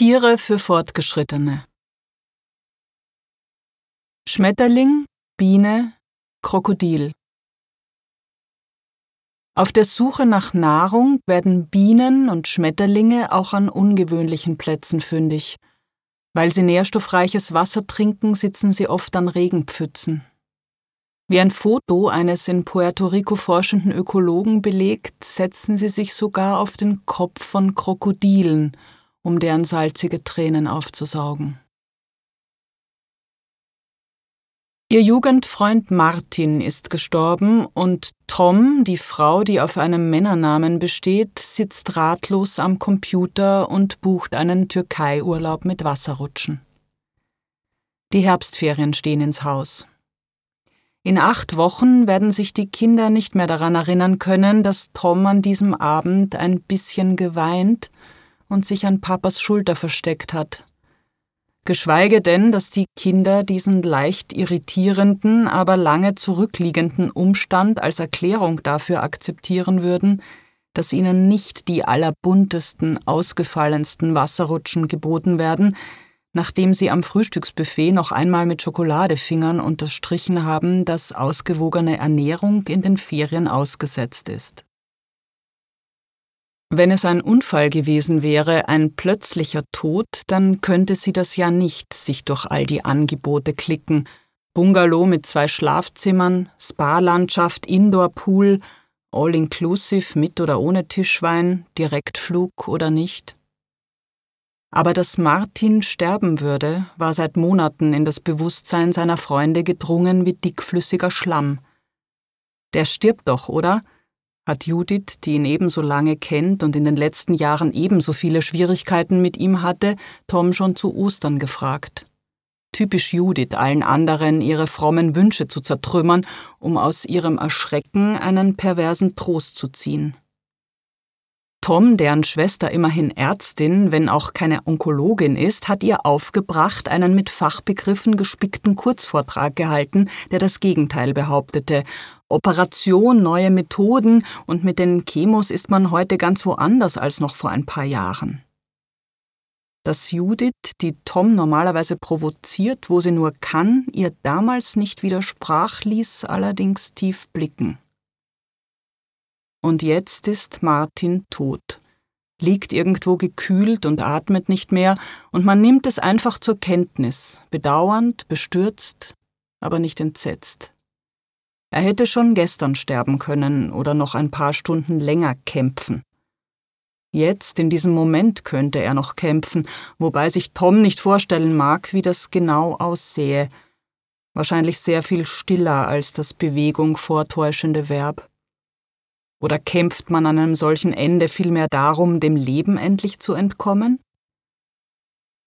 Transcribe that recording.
Tiere für Fortgeschrittene Schmetterling, Biene, Krokodil Auf der Suche nach Nahrung werden Bienen und Schmetterlinge auch an ungewöhnlichen Plätzen fündig. Weil sie nährstoffreiches Wasser trinken, sitzen sie oft an Regenpfützen. Wie ein Foto eines in Puerto Rico forschenden Ökologen belegt, setzen sie sich sogar auf den Kopf von Krokodilen, um deren salzige Tränen aufzusaugen. Ihr Jugendfreund Martin ist gestorben und Tom, die Frau, die auf einem Männernamen besteht, sitzt ratlos am Computer und bucht einen Türkei-Urlaub mit Wasserrutschen. Die Herbstferien stehen ins Haus. In acht Wochen werden sich die Kinder nicht mehr daran erinnern können, dass Tom an diesem Abend ein bisschen geweint und sich an Papas Schulter versteckt hat. Geschweige denn, dass die Kinder diesen leicht irritierenden, aber lange zurückliegenden Umstand als Erklärung dafür akzeptieren würden, dass ihnen nicht die allerbuntesten, ausgefallensten Wasserrutschen geboten werden, nachdem sie am Frühstücksbuffet noch einmal mit Schokoladefingern unterstrichen haben, dass ausgewogene Ernährung in den Ferien ausgesetzt ist. Wenn es ein Unfall gewesen wäre, ein plötzlicher Tod, dann könnte sie das ja nicht sich durch all die Angebote klicken. Bungalow mit zwei Schlafzimmern, Spa-Landschaft, Indoor-Pool, All-Inclusive mit oder ohne Tischwein, Direktflug oder nicht. Aber dass Martin sterben würde, war seit Monaten in das Bewusstsein seiner Freunde gedrungen wie dickflüssiger Schlamm. Der stirbt doch, oder? Hat Judith, die ihn ebenso lange kennt und in den letzten Jahren ebenso viele Schwierigkeiten mit ihm hatte, Tom schon zu Ostern gefragt. Typisch Judith, allen anderen ihre frommen Wünsche zu zertrümmern, um aus ihrem Erschrecken einen perversen Trost zu ziehen. Tom, deren Schwester immerhin Ärztin, wenn auch keine Onkologin ist, hat ihr aufgebracht, einen mit Fachbegriffen gespickten Kurzvortrag gehalten, der das Gegenteil behauptete. Operation, neue Methoden und mit den Chemos ist man heute ganz woanders als noch vor ein paar Jahren. Dass Judith, die Tom normalerweise provoziert, wo sie nur kann, ihr damals nicht widersprach, ließ allerdings tief blicken. Und jetzt ist Martin tot, liegt irgendwo gekühlt und atmet nicht mehr, und man nimmt es einfach zur Kenntnis, bedauernd, bestürzt, aber nicht entsetzt. Er hätte schon gestern sterben können oder noch ein paar Stunden länger kämpfen. Jetzt, in diesem Moment, könnte er noch kämpfen, wobei sich Tom nicht vorstellen mag, wie das genau aussehe. Wahrscheinlich sehr viel stiller als das Bewegung vortäuschende Verb. Oder kämpft man an einem solchen Ende vielmehr darum, dem Leben endlich zu entkommen?